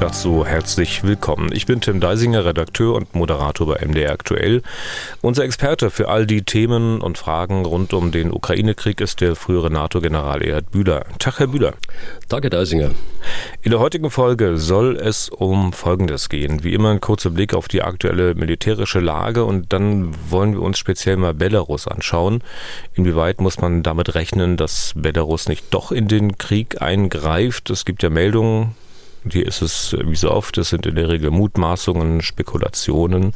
Dazu herzlich willkommen. Ich bin Tim Deisinger, Redakteur und Moderator bei MDR Aktuell. Unser Experte für all die Themen und Fragen rund um den Ukraine-Krieg ist der frühere NATO-General Erhard Bühler. Tag, Herr Bühler. Danke, Deisinger. In der heutigen Folge soll es um Folgendes gehen. Wie immer ein kurzer Blick auf die aktuelle militärische Lage und dann wollen wir uns speziell mal Belarus anschauen. Inwieweit muss man damit rechnen, dass Belarus nicht doch in den Krieg eingreift? Es gibt ja Meldungen, hier ist es wie so oft, es sind in der Regel Mutmaßungen, Spekulationen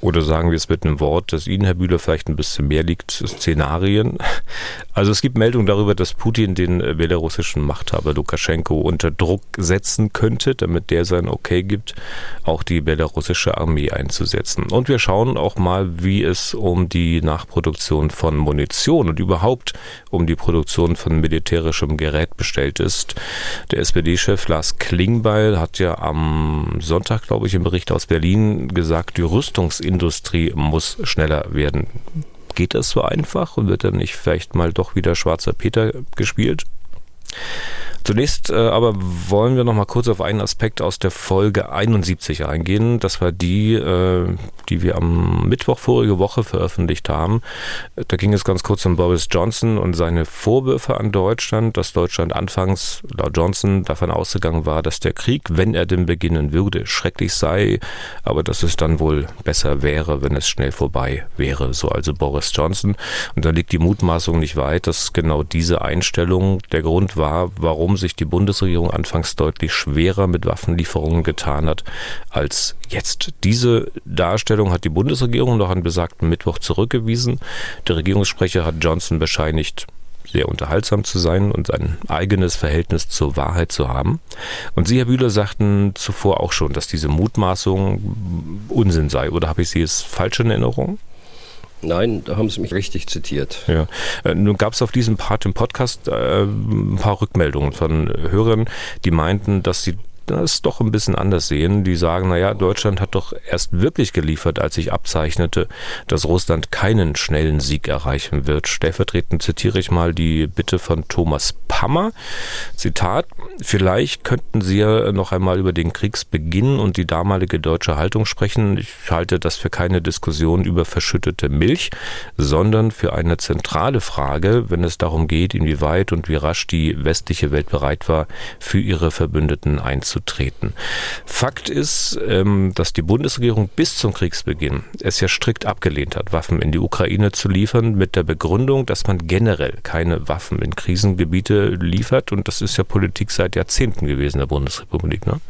oder sagen wir es mit einem Wort, das Ihnen, Herr Bühler, vielleicht ein bisschen mehr liegt, Szenarien. Also es gibt Meldungen darüber, dass Putin den belarussischen Machthaber Lukaschenko unter Druck setzen könnte, damit der sein Okay gibt, auch die belarussische Armee einzusetzen. Und wir schauen auch mal, wie es um die Nachproduktion von Munition und überhaupt um die Produktion von militärischem Gerät bestellt ist. Der SPD-Chef Lars Klingbeil hat ja am Sonntag, glaube ich, im Bericht aus Berlin gesagt, die Rüstung Rüstungsindustrie muss schneller werden. Geht das so einfach und wird dann nicht vielleicht mal doch wieder schwarzer Peter gespielt? Zunächst äh, aber wollen wir noch mal kurz auf einen Aspekt aus der Folge 71 eingehen. Das war die, äh, die wir am Mittwoch vorige Woche veröffentlicht haben. Da ging es ganz kurz um Boris Johnson und seine Vorwürfe an Deutschland, dass Deutschland anfangs laut Johnson davon ausgegangen war, dass der Krieg, wenn er denn beginnen würde, schrecklich sei, aber dass es dann wohl besser wäre, wenn es schnell vorbei wäre. So also Boris Johnson. Und da liegt die Mutmaßung nicht weit, dass genau diese Einstellung der Grund war, warum sich die Bundesregierung anfangs deutlich schwerer mit Waffenlieferungen getan hat als jetzt. Diese Darstellung hat die Bundesregierung noch an besagten Mittwoch zurückgewiesen. Der Regierungssprecher hat Johnson bescheinigt, sehr unterhaltsam zu sein und ein eigenes Verhältnis zur Wahrheit zu haben. Und Sie, Herr Bühler, sagten zuvor auch schon, dass diese Mutmaßung Unsinn sei. Oder habe ich Sie jetzt falsch in Erinnerung? Nein, da haben Sie mich richtig zitiert. Ja. Äh, nun gab es auf diesem Part im Podcast äh, ein paar Rückmeldungen von Hörern, die meinten, dass sie das doch ein bisschen anders sehen. Die sagen, naja, Deutschland hat doch erst wirklich geliefert, als sich abzeichnete, dass Russland keinen schnellen Sieg erreichen wird. Stellvertretend zitiere ich mal die Bitte von Thomas Pammer. Zitat, vielleicht könnten Sie ja noch einmal über den Kriegsbeginn und die damalige deutsche Haltung sprechen. Ich halte das für keine Diskussion über verschüttete Milch, sondern für eine zentrale Frage, wenn es darum geht, inwieweit und wie rasch die westliche Welt bereit war, für ihre Verbündeten einzustehen beizutreten. Fakt ist, ähm, dass die Bundesregierung bis zum Kriegsbeginn es ja strikt abgelehnt hat, Waffen in die Ukraine zu liefern, mit der Begründung, dass man generell keine Waffen in Krisengebiete liefert. Und das ist ja Politik seit Jahrzehnten gewesen der Bundesrepublik. Ne?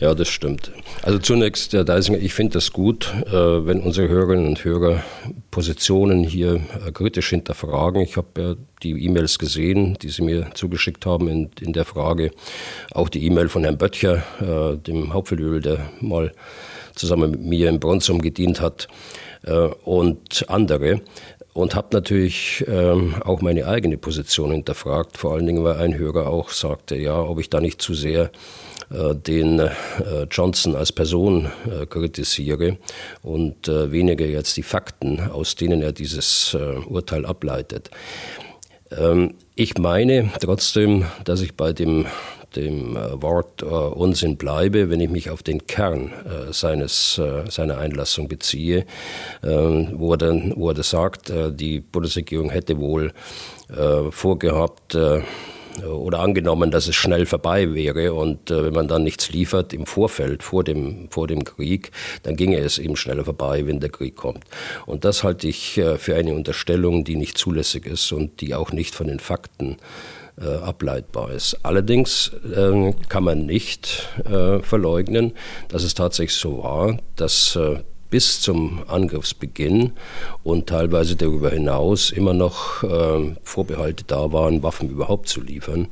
Ja, das stimmt. Also zunächst, Herr Deisinger, ich finde das gut, äh, wenn unsere Hörerinnen und Hörer Positionen hier äh, kritisch hinterfragen. Ich habe ja die E-Mails gesehen, die Sie mir zugeschickt haben in, in der Frage. Auch die E-Mail von Herrn Böttcher, äh, dem Hauptfeldöl, der mal zusammen mit mir in Bronsum gedient hat und andere und habe natürlich ähm, auch meine eigene Position hinterfragt, vor allen Dingen, weil ein Hörer auch sagte, ja, ob ich da nicht zu sehr den äh, Johnson als Person äh, kritisiere und weniger jetzt die Fakten, aus denen er dieses Urteil ableitet. Ähm, ich meine trotzdem, dass ich bei dem dem Wort Unsinn bleibe, wenn ich mich auf den Kern seines, seiner Einlassung beziehe, ähm, wo, er dann, wo er sagt, die Bundesregierung hätte wohl vorgehabt, oder angenommen, dass es schnell vorbei wäre und äh, wenn man dann nichts liefert im Vorfeld, vor dem, vor dem Krieg, dann ginge es eben schneller vorbei, wenn der Krieg kommt. Und das halte ich äh, für eine Unterstellung, die nicht zulässig ist und die auch nicht von den Fakten äh, ableitbar ist. Allerdings äh, kann man nicht äh, verleugnen, dass es tatsächlich so war, dass äh, bis zum Angriffsbeginn und teilweise darüber hinaus immer noch äh, Vorbehalte da waren, Waffen überhaupt zu liefern.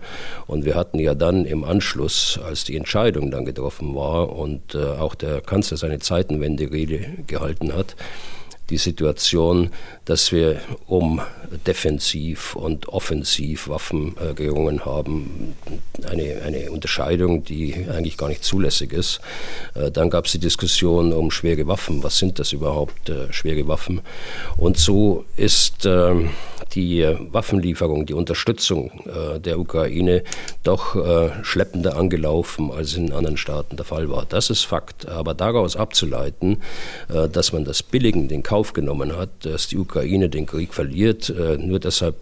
Und wir hatten ja dann im Anschluss, als die Entscheidung dann getroffen war und äh, auch der Kanzler seine Zeitenwende-Rede gehalten hat, die Situation, dass wir um defensiv und offensiv Waffen äh, gerungen haben. Eine, eine Unterscheidung, die eigentlich gar nicht zulässig ist. Äh, dann gab es die Diskussion um schwere Waffen. Was sind das überhaupt, äh, schwere Waffen? Und so ist ähm, die Waffenlieferung, die Unterstützung äh, der Ukraine doch äh, schleppender angelaufen, als in anderen Staaten der Fall war. Das ist Fakt. Aber daraus abzuleiten, äh, dass man das billigend in Kauf genommen hat, dass die Ukraine den Krieg verliert, nur deshalb,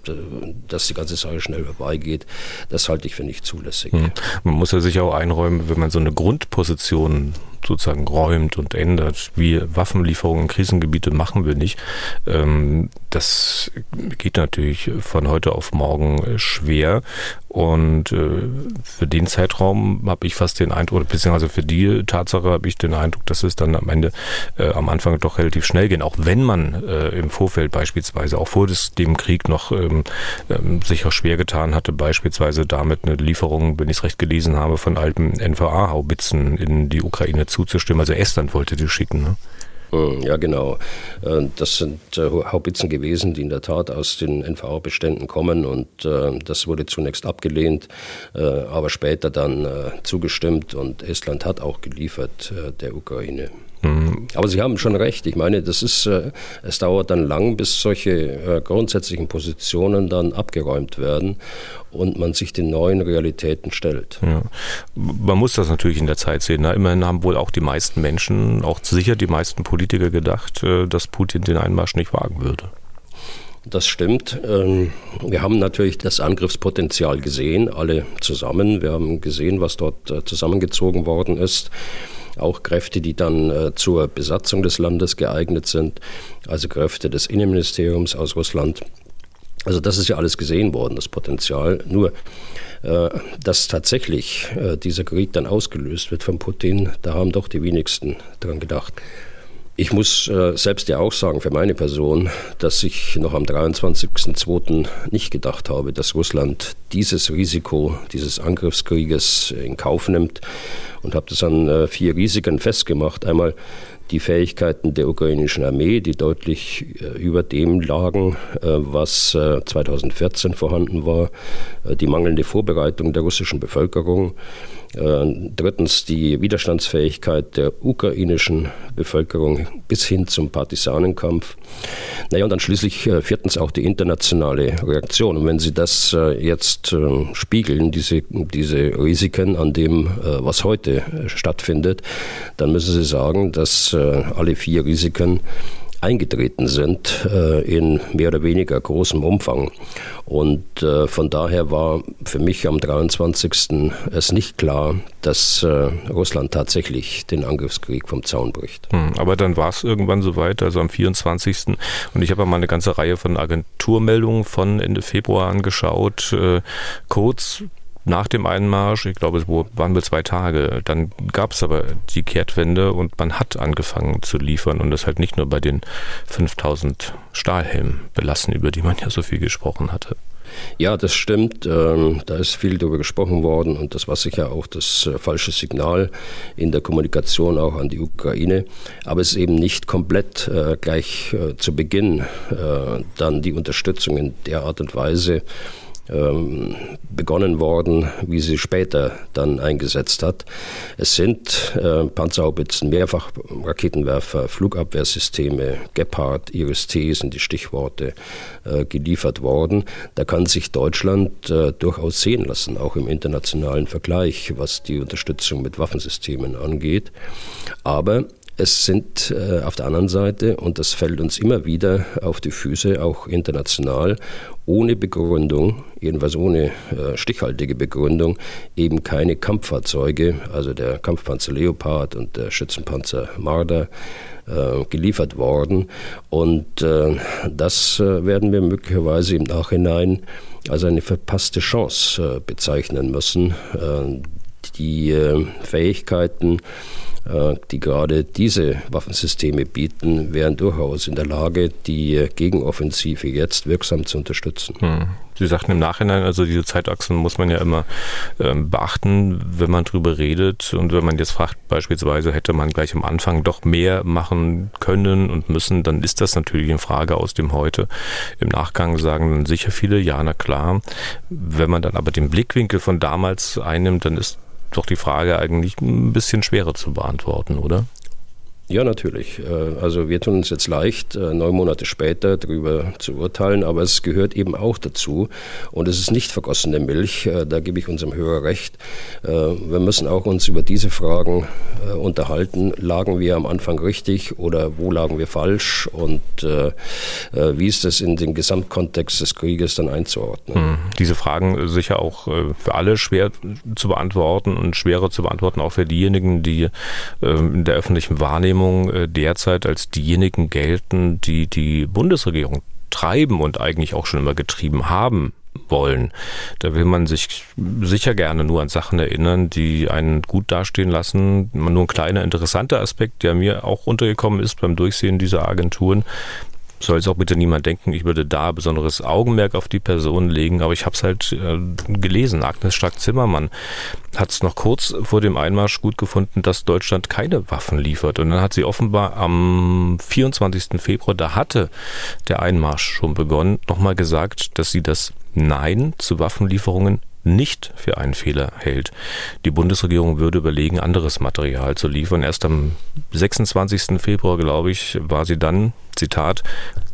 dass die ganze Sache schnell vorbeigeht, das halte ich für nicht zulässig. Hm. Man muss ja sich auch einräumen, wenn man so eine Grundposition sozusagen räumt und ändert, wie Waffenlieferungen in Krisengebiete machen wir nicht. Ähm, das geht natürlich von heute auf morgen schwer. Und äh, für den Zeitraum habe ich fast den Eindruck, beziehungsweise für die Tatsache habe ich den Eindruck, dass es dann am Ende, äh, am Anfang doch relativ schnell geht. Auch wenn man äh, im Vorfeld beispielsweise, auch vor des, dem Krieg noch ähm, ähm, sich auch schwer getan hatte, beispielsweise damit eine Lieferung, wenn ich es recht gelesen habe, von alten NVA-Haubitzen in die Ukraine zuzustimmen. Also Estland wollte die schicken. Ne? Hm, ja, genau. Äh, das sind äh, Haubitzen gewesen, die in der Tat aus den NVA-Beständen kommen und äh, das wurde zunächst abgelehnt, aber später dann zugestimmt und Estland hat auch geliefert der Ukraine. Mhm. Aber Sie haben schon recht. Ich meine, das ist, äh, es dauert dann lang, bis solche äh, grundsätzlichen Positionen dann abgeräumt werden und man sich den neuen Realitäten stellt. Ja. Man muss das natürlich in der Zeit sehen. Ne? Immerhin haben wohl auch die meisten Menschen, auch sicher die meisten Politiker gedacht, äh, dass Putin den Einmarsch nicht wagen würde. Das stimmt. Ähm, wir haben natürlich das Angriffspotenzial gesehen, alle zusammen. Wir haben gesehen, was dort zusammengezogen worden ist auch Kräfte, die dann äh, zur Besatzung des Landes geeignet sind, also Kräfte des Innenministeriums aus Russland. Also das ist ja alles gesehen worden, das Potenzial. Nur, äh, dass tatsächlich äh, dieser Krieg dann ausgelöst wird von Putin, da haben doch die wenigsten dran gedacht. Ich muss äh, selbst ja auch sagen, für meine Person, dass ich noch am 23.02. nicht gedacht habe, dass Russland dieses Risiko dieses Angriffskrieges in Kauf nimmt und habe das an äh, vier Risiken festgemacht. Einmal die Fähigkeiten der ukrainischen Armee, die deutlich äh, über dem lagen, äh, was 2014 äh, vorhanden war, äh, die mangelnde Vorbereitung der russischen Bevölkerung drittens die Widerstandsfähigkeit der ukrainischen Bevölkerung bis hin zum Partisanenkampf. Naja, und dann schließlich äh, viertens auch die internationale Reaktion. Und wenn Sie das äh, jetzt spiegeln, diese, diese Risiken an dem, was heute stattfindet, dann müssen Sie sagen, dass alle vier Risiken eingetreten sind äh, in mehr oder weniger großem Umfang. Und äh, von daher war für mich am 23. es nicht klar, dass äh, Russland tatsächlich den Angriffskrieg vom Zaun bricht. Hm, aber dann war es irgendwann soweit, also am 24. Und ich habe mal eine ganze Reihe von Agenturmeldungen von Ende Februar angeschaut, äh, kurz nach dem Einmarsch, ich glaube, es waren nur zwei Tage, dann gab es aber die Kehrtwende und man hat angefangen zu liefern und das halt nicht nur bei den 5000 Stahlhelmen belassen, über die man ja so viel gesprochen hatte. Ja, das stimmt. Ähm, da ist viel darüber gesprochen worden und das war sicher auch das äh, falsche Signal in der Kommunikation auch an die Ukraine. Aber es ist eben nicht komplett äh, gleich äh, zu Beginn dann die Unterstützung in der Art und Weise ähm, begonnen worden, wie sie später dann eingesetzt hat. Es sind äh, Panzerhaubitzen, Mehrfachraketenwerfer, Flugabwehrsysteme, Gepard, Iris-T sind die Stichworte äh, geliefert worden. Da kann sich Deutschland äh, durchaus sehen lassen, auch im internationalen Vergleich, was die Unterstützung mit Waffensystemen angeht. Aber es sind äh, auf der anderen Seite, und das fällt uns immer wieder auf die Füße, auch international, ohne Begründung, jedenfalls ohne äh, stichhaltige Begründung, eben keine Kampffahrzeuge, also der Kampfpanzer Leopard und der Schützenpanzer Marder, äh, geliefert worden. Und äh, das äh, werden wir möglicherweise im Nachhinein als eine verpasste Chance äh, bezeichnen müssen die äh, Fähigkeiten, äh, die gerade diese Waffensysteme bieten, wären durchaus in der Lage, die Gegenoffensive jetzt wirksam zu unterstützen. Hm. Sie sagten im Nachhinein, also diese Zeitachsen muss man ja immer ähm, beachten, wenn man drüber redet. Und wenn man jetzt fragt, beispielsweise hätte man gleich am Anfang doch mehr machen können und müssen, dann ist das natürlich eine Frage aus dem Heute. Im Nachgang sagen dann sicher viele, ja, na klar. Wenn man dann aber den Blickwinkel von damals einnimmt, dann ist doch die Frage eigentlich ein bisschen schwerer zu beantworten, oder? Ja, natürlich. Äh, also wir tun uns jetzt leicht, äh, neun Monate später darüber zu urteilen, aber es gehört eben auch dazu. Und es ist nicht vergossene Milch, äh, da gebe ich unserem Hörer recht. Wir müssen auch uns über diese Fragen unterhalten. Lagen wir am Anfang richtig oder wo lagen wir falsch? Und wie ist es in den Gesamtkontext des Krieges dann einzuordnen? Hm, diese Fragen sicher auch für alle schwer zu beantworten und schwerer zu beantworten, auch für diejenigen, die in der öffentlichen Wahrnehmung Wahrnehmung äh, derzeit als diejenigen gelten, die die Bundesregierung treiben und eigentlich auch schon immer getrieben haben wollen. Da will man sich sicher gerne nur an Sachen erinnern, die einen gut dastehen lassen. Nur ein kleiner interessanter Aspekt, der mir auch untergekommen ist beim Durchsehen dieser Agenturen, soll es auch bitte niemand denken, ich würde da besonderes Augenmerk auf die Person legen, aber ich habe es halt äh, gelesen. Agnes Strack-Zimmermann hat es noch kurz vor dem Einmarsch gut gefunden, dass Deutschland keine Waffen liefert. Und dann hat sie offenbar am 24. Februar, da hatte der Einmarsch schon begonnen, nochmal gesagt, dass sie das Nein zu Waffenlieferungen nicht für einen Fehler hält. Die Bundesregierung würde überlegen, anderes Material zu liefern. Erst am 26. Februar, glaube ich, war sie dann, Zitat,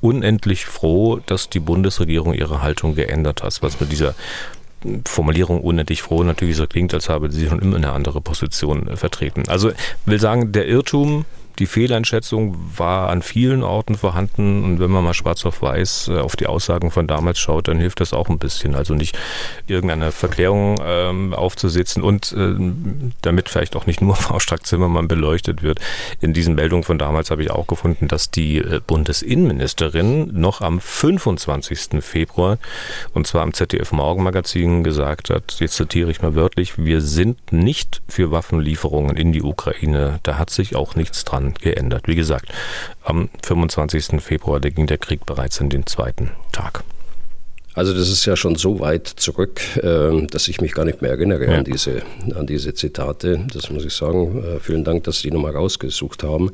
unendlich froh, dass die Bundesregierung ihre Haltung geändert hat. Was mit dieser Formulierung unendlich froh natürlich so klingt, als habe sie schon immer eine andere Position vertreten. Also will sagen, der Irrtum die Fehleinschätzung war an vielen Orten vorhanden und wenn man mal schwarz auf weiß äh, auf die Aussagen von damals schaut, dann hilft das auch ein bisschen. Also nicht irgendeine Verklärung ähm, aufzusetzen und äh, damit vielleicht auch nicht nur Frau Strack-Zimmermann beleuchtet wird. In diesen Meldungen von damals habe ich auch gefunden, dass die äh, Bundesinnenministerin noch am 25. Februar und zwar am ZDF Morgenmagazin gesagt hat, jetzt zitiere ich mal wörtlich, wir sind nicht für Waffenlieferungen in die Ukraine. Da hat sich auch nichts dran geändert. Wie gesagt, am 25. Februar ging der Krieg bereits in den zweiten Tag. Also das ist ja schon so weit zurück, ähm, dass ich mich gar nicht mehr erinnere ja. an, diese, an diese Zitate. Das muss ich sagen. Äh, vielen Dank, dass Sie die nochmal rausgesucht haben.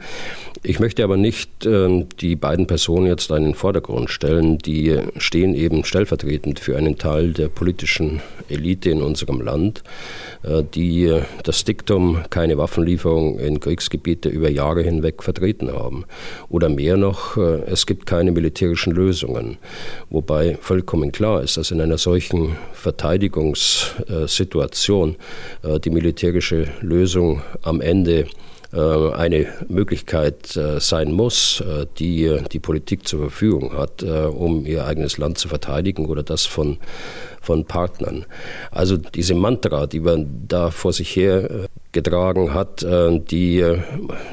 Ich möchte aber nicht ähm, die beiden Personen jetzt in den Vordergrund stellen. Die stehen eben stellvertretend für einen Teil der politischen Elite in unserem Land, äh, die das Diktum keine Waffenlieferung in Kriegsgebiete über Jahre hinweg vertreten haben. Oder mehr noch, äh, es gibt keine militärischen Lösungen. Wobei vollkommen vollkommen klar ist, dass in einer solchen Verteidigungssituation äh, die militärische Lösung am Ende äh, eine Möglichkeit äh, sein muss, die die Politik zur Verfügung hat, um ihr eigenes Land zu verteidigen oder das von, von Partnern. Also diese Mantra, die man da vor sich her getragen hat, die,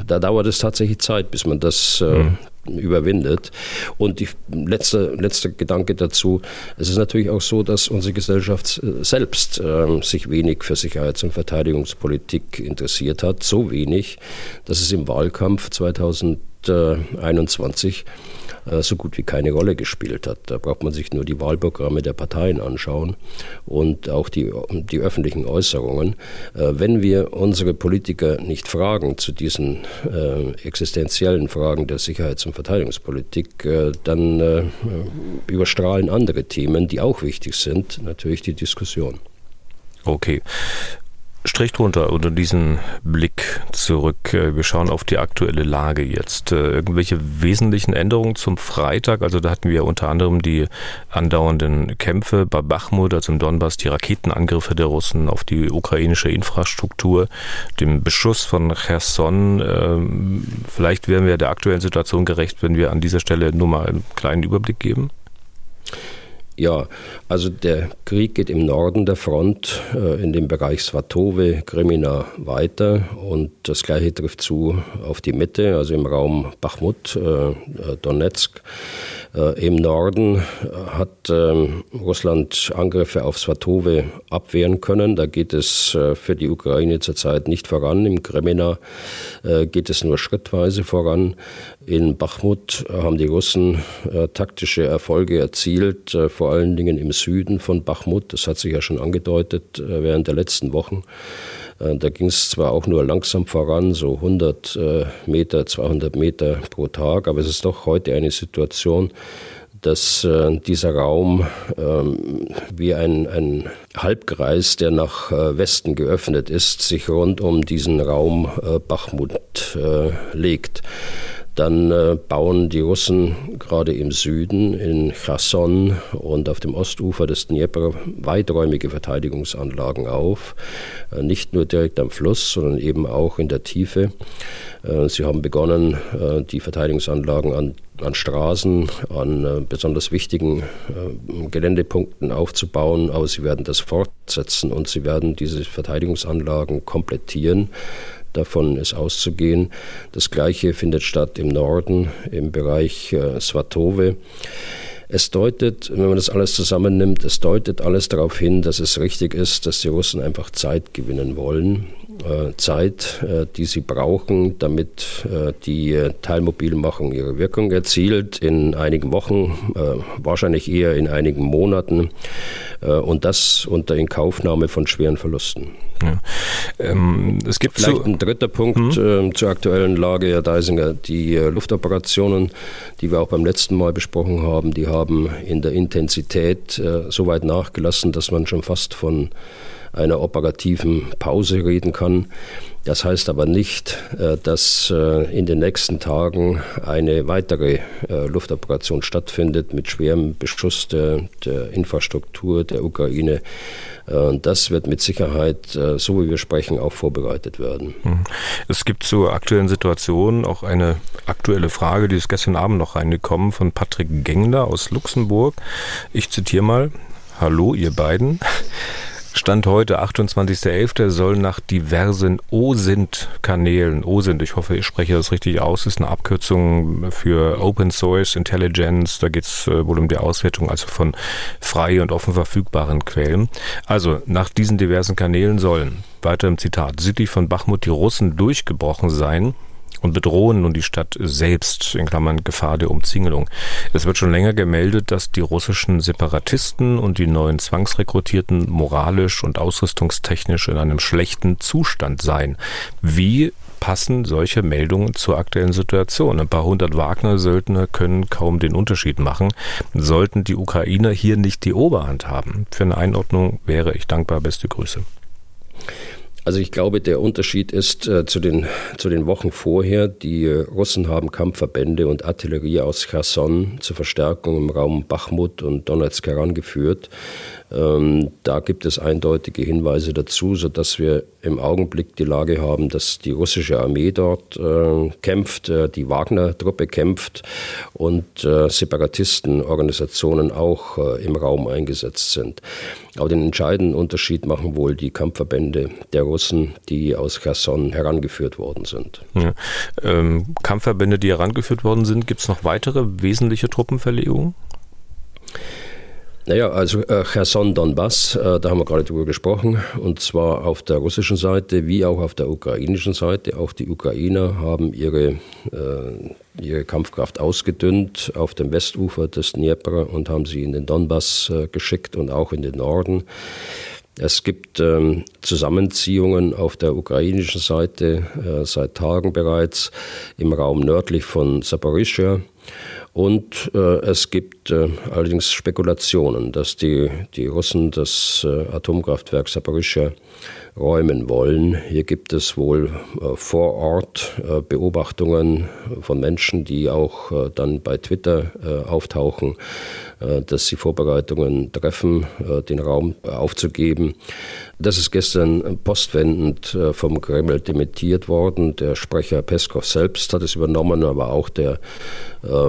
da dauert es tatsächlich Zeit, bis man das mhm überwindet. Und die letzte, letzte Gedanke dazu, es ist natürlich auch so, dass unsere Gesellschaft äh, selbst äh, sich wenig für Sicherheits- und Verteidigungspolitik interessiert hat. So wenig, dass es im Wahlkampf 2021 äh, so gut wie keine Rolle gespielt hat. Da braucht man sich nur die Wahlprogramme der Parteien anschauen und auch die, die öffentlichen Äußerungen. Äh, wenn wir unsere Politiker nicht fragen zu diesen äh, existenziellen Fragen der Sicherheits- und Verteidigungspolitik, dann überstrahlen andere Themen, die auch wichtig sind, natürlich die Diskussion. Okay. Strich drunter unter diesen Blick zurück. Äh, wir schauen auf die aktuelle Lage jetzt. Äh, irgendwelche wesentlichen Änderungen zum Freitag? Also da hatten wir unter anderem die andauernden Kämpfe bei Bachmut, also im Donbass, die Raketenangriffe der Russen auf die ukrainische Infrastruktur, dem Beschuss von Cherson. Ähm, vielleicht werden wir der aktuellen Situation gerecht, wenn wir an dieser Stelle nur mal einen kleinen Überblick geben. Ja, also der Krieg geht im Norden der Front äh, in dem Bereich Svatove, Krimina weiter und das gleiche trifft zu auf die Mitte, also im Raum Bachmut, äh, Donetsk. Äh, Im Norden hat ähm, Russland Angriffe auf Svatove abwehren können. Da geht es für die Ukraine zurzeit nicht voran. Im Kremina äh, geht es nur schrittweise voran. In Bachmut haben die Russen äh, taktische Erfolge erzielt, äh, vor allen Dingen im Süden von Bachmut. Das hat sich ja schon angedeutet äh, während der letzten Wochen. Äh, da ging es zwar auch nur langsam voran, so 100 äh, Meter, 200 Meter pro Tag, aber es ist doch heute eine Situation, dass äh, dieser Raum ähm, wie ein, ein Halbkreis, der nach äh, Westen geöffnet ist, sich rund um diesen Raum äh, Bachmut legt. Dann äh, bauen die Russen gerade im Süden in Cherson und auf dem Ostufer des Dnieper weiträumige Verteidigungsanlagen auf. Äh, nicht nur direkt am Fluss, sondern eben auch in der Tiefe. Äh, sie haben begonnen, die Verteidigungsanlagen an, an Straßen, an besonders wichtigen Geländepunkten aufzubauen, aber sie werden das fortsetzen und sie werden diese Verteidigungsanlagen komplettieren Davon ist auszugehen. Das Gleiche findet statt im Norden, im Bereich äh, Svatove. Es deutet, wenn man das alles zusammennimmt, es deutet alles darauf hin, dass es richtig ist, dass die Russen einfach Zeit gewinnen wollen. Äh, Zeit, äh, die sie brauchen, damit äh, die Teilmobilmachung ihre Wirkung erzielt, in einigen Wochen, wahrscheinlich eher in einigen Monaten und das unter Inkaufnahme von schweren Verlusten. Ja. Ähm, es gibt Vielleicht so ein dritter Punkt hm? äh, zur aktuellen Lage, Herr Deisinger. Die Luftoperationen, die wir auch beim letzten Mal besprochen haben, die haben in der Intensität so weit nachgelassen, dass man schon fast von einer operativen Pause reden kann. Das heißt aber nicht, äh, dass äh, in den nächsten Tagen eine weitere äh, Luftoperation stattfindet mit schwerem Beschuss der, der Infrastruktur der Ukraine. Das wird mit Sicherheit, so wie wir sprechen, auch vorbereitet werden. Hm. Es gibt zur aktuellen Situation auch eine aktuelle Frage, die ist gestern Abend noch reingekommen von Patrick Gengler aus Luxemburg. Ich zitiere mal. Hallo, ihr beiden. Stand heute, 28.11., soll nach diversen OSINT-Kanälen, OSINT, ich hoffe, ich spreche das richtig aus, ist eine Abkürzung für Open Source Intelligence, da geht es äh, wohl um die Auswertung also von frei und offen verfügbaren Quellen. Also nach diesen diversen Kanälen sollen, weiter im Zitat, südlich von Bachmut die Russen durchgebrochen sein, und bedrohen nun die Stadt selbst, in Klammern Gefahr der Umzingelung. Es wird schon länger gemeldet, dass die russischen Separatisten und die neuen Zwangsrekrutierten moralisch und ausrüstungstechnisch in einem schlechten Zustand seien. Wie passen solche Meldungen zur aktuellen Situation. Ein paar hundert Wagner-Söldner können kaum den Unterschied machen. Sollten die Ukrainer hier nicht die Oberhand haben? Für eine Einordnung wäre ich dankbar. Beste Grüße. Also ich glaube, der Unterschied ist äh, zu, den, zu den Wochen vorher, die äh, Russen haben Kampfverbände und Artillerie aus Cherson zur Verstärkung im Raum Bachmut und Donetsk herangeführt. Ähm, da gibt es eindeutige Hinweise dazu, sodass wir im Augenblick die Lage haben, dass die russische Armee dort äh, kämpft, äh, die Wagner-Truppe kämpft und äh, Separatistenorganisationen auch äh, im Raum eingesetzt sind. Aber den entscheidenden Unterschied machen wohl die Kampfverbände der Russen, die aus Cherson herangeführt worden sind. Ja. Ähm, Kampfverbände, die herangeführt worden sind, gibt es noch weitere wesentliche Truppenverlegungen? Naja, also äh, Cherson Donbass, äh, da haben wir gerade drüber gesprochen, und zwar auf der russischen Seite wie auch auf der ukrainischen Seite. Auch die Ukrainer haben ihre, äh, ihre Kampfkraft ausgedünnt auf dem Westufer des Dnieper und haben sie in den Donbass äh, geschickt und auch in den Norden. Es gibt ähm, Zusammenziehungen auf der ukrainischen Seite äh, seit Tagen bereits im Raum nördlich von Saporischschja. Und äh, es gibt äh, allerdings Spekulationen, dass die, die Russen das äh, Atomkraftwerk Saporischschja räumen wollen. Hier gibt es wohl äh, vor Ort äh, Beobachtungen von Menschen, die auch äh, dann bei Twitter auftauchen, dass sie Vorbereitungen treffen, äh, den Raum aufzugeben. Das ist gestern postwendend vom Kreml dementiert worden. Der Sprecher Peskov selbst hat es übernommen, aber auch der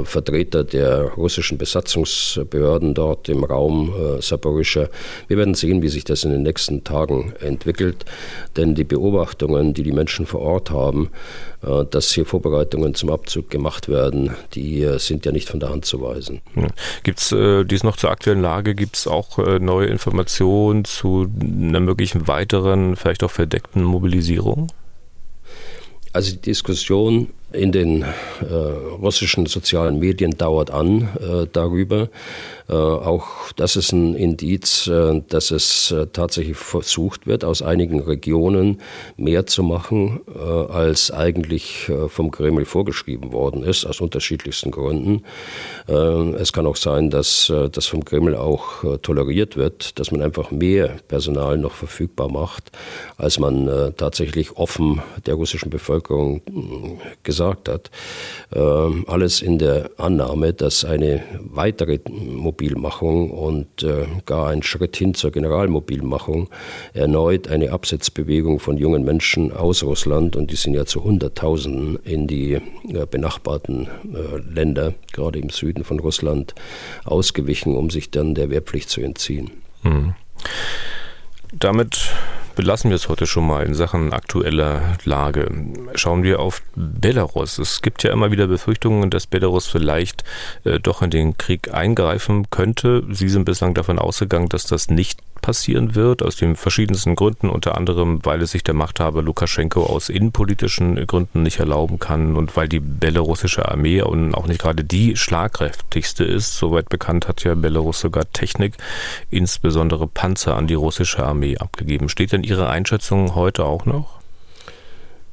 Vertreter der russischen Besatzungsbehörden dort im Raum äh, Saporischa. Wir werden sehen, wie sich das in den nächsten Tagen entwickelt, denn die Beobachtungen, die die Menschen vor Ort haben, äh, dass hier Vorbereitungen zum Abzug gemacht werden, die äh, sind ja nicht von der Hand zu weisen. Ja. Gibt es äh, dies noch zur aktuellen Lage? Gibt es auch äh, neue Informationen zu einer möglichen weiteren, vielleicht auch verdeckten Mobilisierung? Also die Diskussion in den äh, russischen sozialen Medien dauert an äh, darüber. Äh, auch das ist ein Indiz, äh, dass es äh, tatsächlich versucht wird, aus einigen Regionen mehr zu machen, äh, als eigentlich vom Kreml vorgeschrieben worden ist, aus unterschiedlichsten Gründen. es kann auch sein, dass das vom Kreml auch toleriert wird, dass man einfach mehr Personal noch verfügbar macht, als man tatsächlich offen der russischen Bevölkerung gesagt gesagt hat. Ähm, alles in der Annahme, dass eine weitere Mobilmachung und äh, gar ein Schritt hin zur Generalmobilmachung erneut eine Absetzbewegung von jungen Menschen aus Russland, und die sind ja zu Hunderttausenden in die äh, benachbarten äh, Länder, gerade im Süden von Russland, ausgewichen, um sich dann der Wehrpflicht zu entziehen. Mhm. Damit belassen wir es heute schon mal in Sachen aktueller Lage. Schauen wir auf Belarus. Es gibt ja immer wieder Befürchtungen, dass Belarus vielleicht äh, doch in den Krieg eingreifen könnte. Sie sind bislang davon ausgegangen, dass das nicht passieren wird, aus den verschiedensten Gründen, unter anderem, weil es sich der Machthaber Lukaschenko aus innenpolitischen Gründen nicht erlauben kann und weil die belarussische Armee und auch nicht gerade die schlagkräftigste ist. Soweit bekannt hat ja Belarus sogar Technik, insbesondere Panzer an die russische Armee abgegeben. Steht denn Ihre Einschätzung heute auch noch?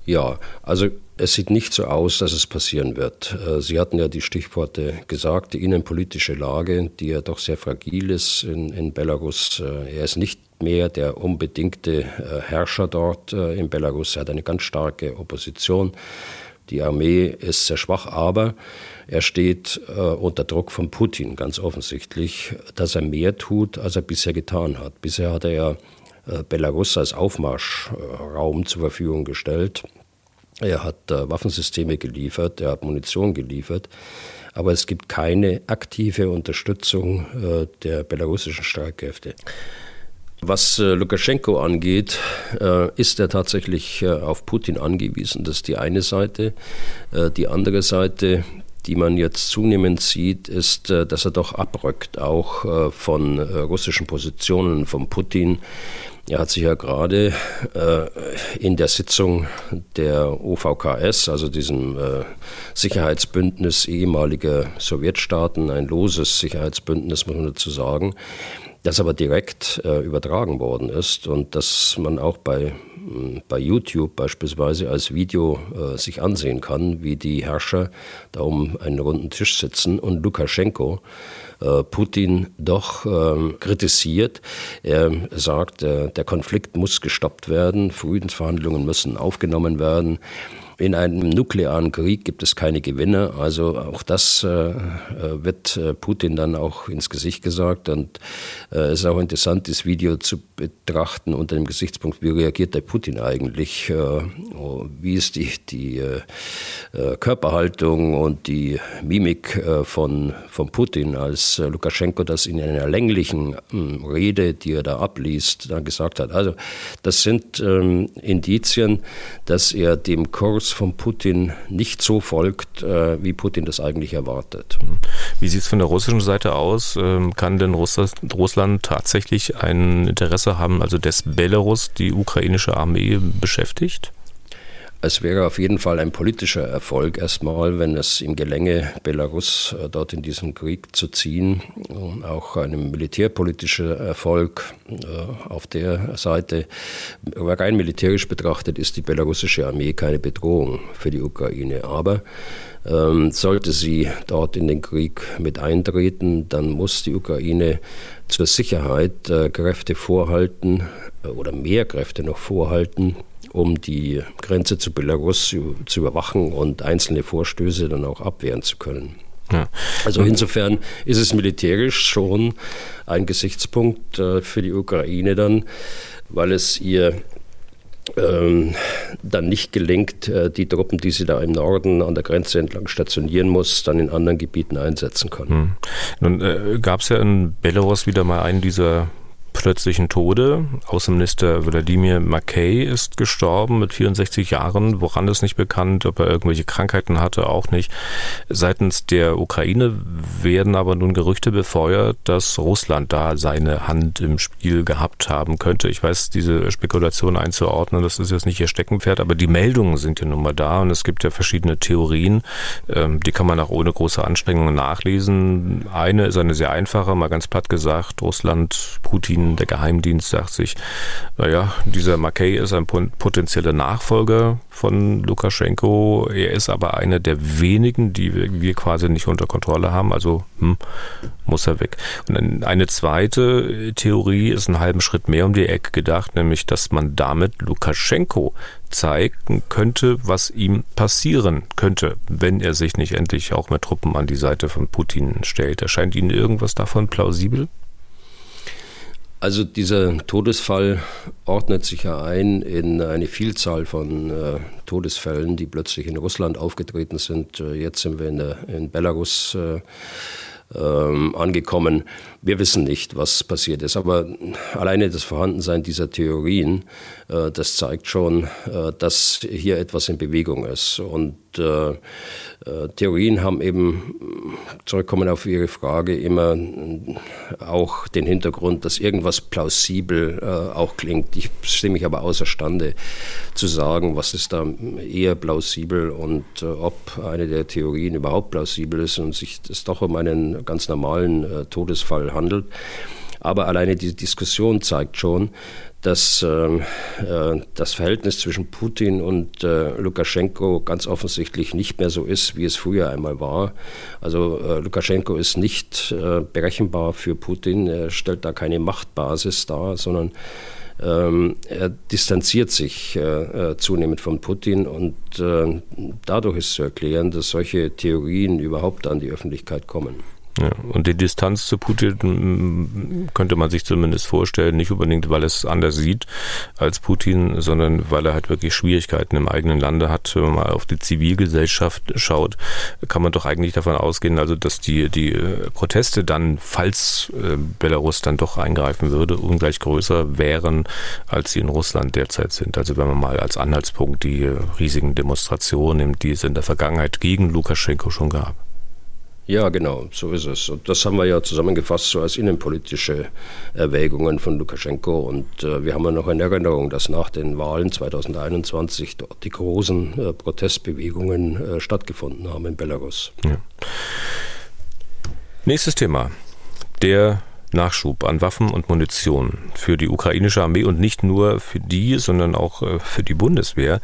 Ja, also es sieht nicht so aus, dass es passieren wird. Äh, Sie hatten ja die Stichworte gesagt, die innenpolitische Lage, die ja doch sehr fragil ist in, in Belarus. Äh, er ist nicht mehr der unbedingte äh, Herrscher dort in Belarus. Er hat eine ganz starke Opposition. Die Armee ist sehr schwach, aber er steht unter Druck von Putin, ganz offensichtlich, dass er mehr tut, als er bisher getan hat. Bisher hat er ja Belarus als Aufmarschraum zur Verfügung gestellt. Er hat äh, Waffensysteme geliefert, er hat Munition geliefert, aber es gibt keine aktive Unterstützung äh, der belarussischen Streitkräfte. Was Lukaschenko angeht, ist er tatsächlich auf Putin angewiesen. Das ist die eine Seite. Die andere Seite, die man jetzt zunehmend sieht, ist, dass er doch abrückt, auch von russischen Positionen, von Putin. Er hat sich ja gerade äh, in der Sitzung der OVKS, also diesem äh, Sicherheitsbündnis ehemaliger Sowjetstaaten, ein loses Sicherheitsbündnis, muss man dazu sagen, das aber direkt äh, übertragen worden ist und dass man auch bei, bei YouTube beispielsweise als Video äh, sich ansehen kann, wie die Herrscher da um einen runden Tisch sitzen und Lukaschenko äh, Putin doch ähm, kritisiert. Er sagt, äh, der Konflikt muss gestoppt werden, Friedensverhandlungen müssen aufgenommen werden. In einem nuklearen Krieg gibt es keine Gewinner. Also auch das äh, äh wird äh, Putin dann auch ins Gesicht gesagt. Und äh, es ist auch interessant, das Video zu betrachten unter dem Gesichtspunkt, wie reagiert der Putin eigentlich? Äh, oh, wie ist die, die äh, Körperhaltung und die Mimik von, von Putin, als Lukaschenko das in einer länglichen hm, Rede, die er da abliest, dann gesagt hat. Also das sind ähm, Indizien, dass er dem Kurs von Putin nicht so folgt, äh, wie Putin das eigentlich erwartet. Wie sieht es von der russischen Seite aus? Ähm, kann denn Russland tatsächlich ein Interesse haben, also dass Belarus die ukrainische Armee beschäftigt? Es wäre auf jeden Fall ein politischer Erfolg erstmal, wenn es ihm gelänge, Belarus äh, dort in diesen Krieg zu ziehen. Auch ein militärpolitischer Erfolg äh, auf der Seite. Rein militärisch betrachtet ist die belarussische Armee keine Bedrohung für die Ukraine. Aber ähm, sollte sie dort in den Krieg mit eintreten, dann muss die Ukraine zur Sicherheit äh, Kräfte vorhalten oder mehr Kräfte noch vorhalten um die Grenze zu Belarus zu, zu überwachen und einzelne Vorstöße dann auch abwehren zu können. Ja. Also insofern ist es militärisch schon ein Gesichtspunkt äh, für die Ukraine dann, weil es ihr ähm, dann nicht gelingt, äh, die Truppen, die sie da im Norden an der Grenze entlang stationieren muss, dann in anderen Gebieten einsetzen kann. Hm. Nun äh, gab es ja in Belarus wieder mal einen dieser plötzlichen Tode. Außenminister Wladimir Makey ist gestorben mit 64 Jahren. Woran ist nicht bekannt, ob er irgendwelche Krankheiten hatte, auch nicht. Seitens der Ukraine werden aber nun Gerüchte befeuert, dass Russland da seine Hand im Spiel gehabt haben könnte. Ich weiß, diese Spekulation einzuordnen, das ist jetzt nicht ihr Steckenpferd, aber die Meldungen sind ja nun mal da und es gibt ja verschiedene Theorien. Ähm, die kann man auch ohne große Anstrengungen nachlesen. Eine ist eine sehr einfache, mal ganz platt gesagt, Russland, Putin, Putin, der Geheimdienst sagt sich, naja, dieser Makei ist ein potenzieller Nachfolger von Lukaschenko. Er ist aber einer der wenigen, die wir quasi nicht unter Kontrolle haben. Also hm, muss er weg. Und eine zweite Theorie ist einen halben Schritt mehr um die Ecke gedacht, nämlich, dass man damit Lukaschenko zeigen könnte, was ihm passieren könnte, wenn er sich nicht endlich auch mit Truppen an die Seite von Putin stellt. Erscheint Ihnen irgendwas davon plausibel? Also dieser Todesfall ordnet sich ja ein in eine Vielzahl von äh, Todesfällen, die plötzlich in Russland aufgetreten sind. Äh, jetzt sind wir in, der, in Belarus äh, ähm, angekommen. Wir wissen nicht, was passiert ist, aber alleine das Vorhandensein dieser Theorien, äh, das zeigt schon, äh, dass hier etwas in Bewegung ist. Und äh, Theorien haben eben, zurückkommen auf Ihre Frage, immer auch den Hintergrund, dass irgendwas plausibel äh, auch klingt. Ich stehe mich aber außerstande zu sagen, was ist da eher plausibel und äh, ob eine der Theorien überhaupt plausibel ist und sich das doch um einen ganz normalen äh, Todesfall handelt. Aber alleine die Diskussion zeigt schon, dass ähm, äh, das Verhältnis zwischen Putin und äh, Lukaschenko ganz offensichtlich nicht mehr so ist, wie es früher einmal war. Also äh, Lukaschenko ist nicht äh, berechenbar für Putin, er stellt da keine Machtbasis dar, sondern ähm, er distanziert sich äh, äh, zunehmend von Putin und dadurch ist zu erklären, dass solche Theorien überhaupt an die Öffentlichkeit kommen. Ja, und die Distanz zu Putin könnte man sich zumindest vorstellen, nicht unbedingt, weil es anders sieht als Putin, sondern weil er halt wirklich Schwierigkeiten im eigenen Lande hat. Wenn man mal auf die Zivilgesellschaft schaut, kann man doch eigentlich davon ausgehen, also dass die, die äh, Proteste dann, falls äh, Belarus dann doch eingreifen würde, ungleich größer wären, als sie in Russland derzeit sind. Also wenn man mal als Anhaltspunkt die riesigen Demonstrationen nimmt, die es in der Vergangenheit gegen Lukaschenko schon gab. Ja, genau, so ist es. Und das haben wir ja zusammengefasst so als innenpolitische Erwägungen von Lukaschenko. Und äh, wir haben ja noch in Erinnerung, dass nach den Wahlen 2021 dort die großen äh, Protestbewegungen äh, stattgefunden haben in Belarus. Ja. Nächstes Thema. Der Nachschub an Waffen und Munition für die ukrainische Armee und nicht nur für die, sondern auch äh, für die Bundeswehr.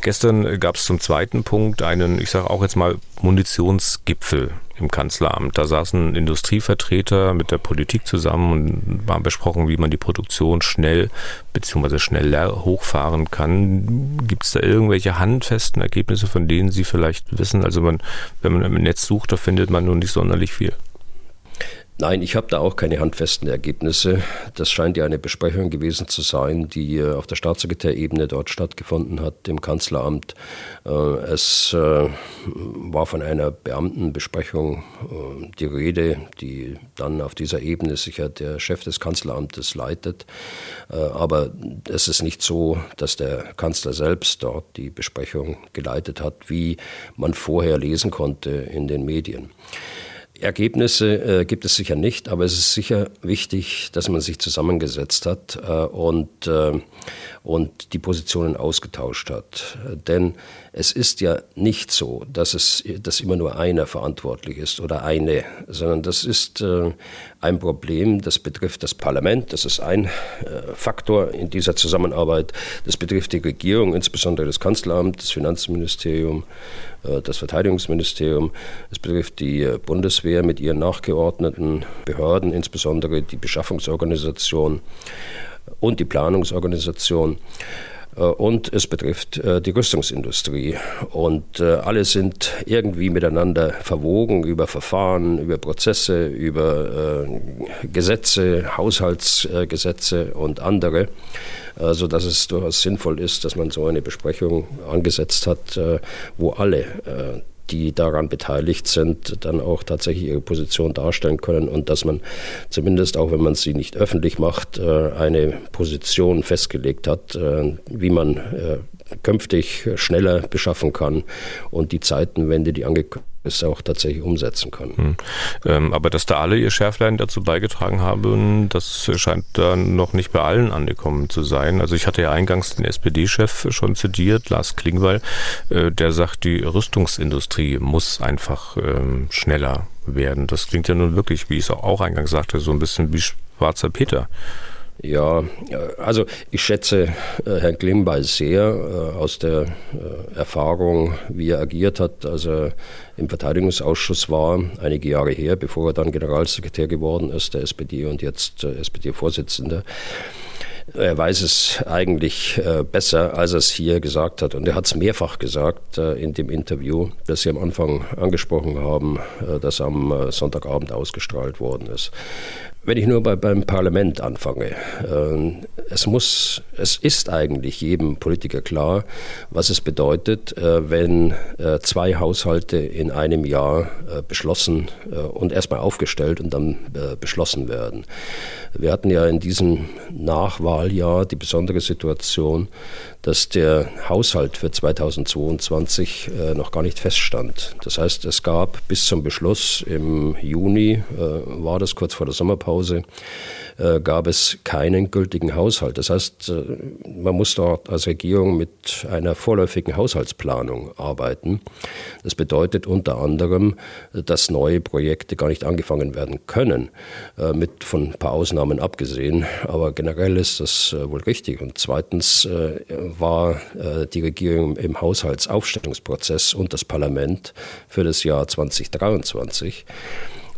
Gestern gab es zum zweiten Punkt einen, ich sage auch jetzt mal, Munitionsgipfel im Kanzleramt. Da saßen Industrievertreter mit der Politik zusammen und waren besprochen, wie man die Produktion schnell bzw. schneller hochfahren kann. Gibt es da irgendwelche handfesten Ergebnisse, von denen Sie vielleicht wissen? Also man, wenn man im Netz sucht, da findet man nun nicht sonderlich viel. Nein, ich habe da auch keine handfesten Ergebnisse. Das scheint ja eine Besprechung gewesen zu sein, die äh, auf der Staatssekretärebene dort stattgefunden hat, im Kanzleramt. Äh, es äh, war von einer Beamtenbesprechung die Rede, die dann auf dieser Ebene sicher der Chef des Kanzleramtes leitet. Aber es ist nicht so, dass der Kanzler selbst dort die Besprechung geleitet hat, wie man vorher lesen konnte in den Medien. Ergebnisse äh, gibt es sicher nicht, aber es ist sicher wichtig, dass man sich zusammengesetzt hat äh, und, äh, und die Positionen ausgetauscht hat. Denn es ist ja nicht so, dass es dass immer nur einer verantwortlich ist oder eine, sondern das ist äh, ein Problem, das betrifft das Parlament, das ist ein äh, Faktor in dieser Zusammenarbeit, das betrifft die Regierung, insbesondere das Kanzleramt, das Finanzministerium, das Verteidigungsministerium, es betrifft die Bundeswehr mit ihren nachgeordneten Behörden, insbesondere die Beschaffungsorganisation und die Planungsorganisation. Und es betrifft die Rüstungsindustrie. Und alle sind irgendwie miteinander verwogen über Verfahren, über Prozesse, über Gesetze, Haushaltsgesetze und andere sodass es durchaus sinnvoll ist, dass man so eine Besprechung angesetzt hat, wo alle die daran beteiligt sind, dann auch tatsächlich ihre Position darstellen können und dass man zumindest, auch wenn man sie nicht öffentlich macht, äh, eine Position festgelegt hat, äh, wie man äh, künftig schneller beschaffen kann und die Zeitenwende, die angekündigt ist, auch tatsächlich umsetzen kann. Hm. Ähm, aber dass da alle ihr Schärflein dazu beigetragen haben, das scheint dann noch nicht bei allen angekommen zu sein. Also ich hatte ja eingangs den SPD-Chef schon zitiert, Lars Klingbeil, äh, der sagt, die Rüstungsindustrie muss einfach ähm, schneller werden. Das klingt ja nun wirklich, wie ich es auch eingangs sagte, so ein bisschen wie schwarzer Peter. Ja, also ich schätze äh, Herrn Klimbeil sehr äh, aus der äh, Erfahrung, wie er agiert hat, als er im Verteidigungsausschuss war, einige Jahre her, bevor er dann Generalsekretär geworden ist, der SPD und jetzt SPD-Vorsitzender. Er weiß es eigentlich besser, als er es hier gesagt hat. Und er hat es mehrfach gesagt in dem Interview, das Sie am Anfang angesprochen haben, das am Sonntagabend ausgestrahlt worden ist. Wenn ich nur bei, beim Parlament anfange, äh, es muss, es ist eigentlich jedem Politiker klar, was es bedeutet, äh, wenn äh, zwei Haushalte in einem Jahr äh, beschlossen und erstmal aufgestellt und dann beschlossen werden. Wir hatten ja in diesem Nachwahljahr die besondere Situation, dass der Haushalt für 2022 äh, noch gar nicht feststand. Das heißt, es gab bis zum Beschluss im Juni, äh, war das kurz vor der Sommerpause, äh, gab es keinen gültigen Haushalt. Das heißt, äh, man muss dort als Regierung mit einer vorläufigen Haushaltsplanung arbeiten. Das bedeutet unter anderem, dass neue Projekte gar nicht angefangen werden können, äh, mit von ein paar Ausnahmen abgesehen. Aber generell ist das wohl richtig. Und zweitens war die Regierung im Haushaltsaufstellungsprozess und das Parlament für das Jahr 2023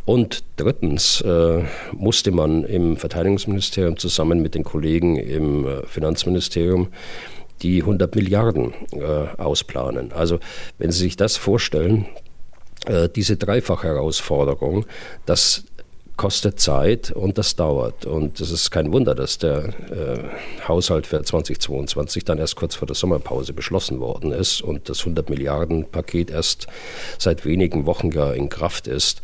und drittens äh, musste man im Verteidigungsministerium zusammen mit den Kollegen im äh, Finanzministerium die 100 Milliarden äh, ausplanen. Also wenn Sie sich das vorstellen, äh, diese Dreifach-Herausforderung, dass kostet Zeit und das dauert. Und es ist kein Wunder, dass der äh, Haushalt für 2022 dann erst kurz vor der Sommerpause beschlossen worden ist und das 100 Milliarden Paket erst seit wenigen Wochen ja in Kraft ist.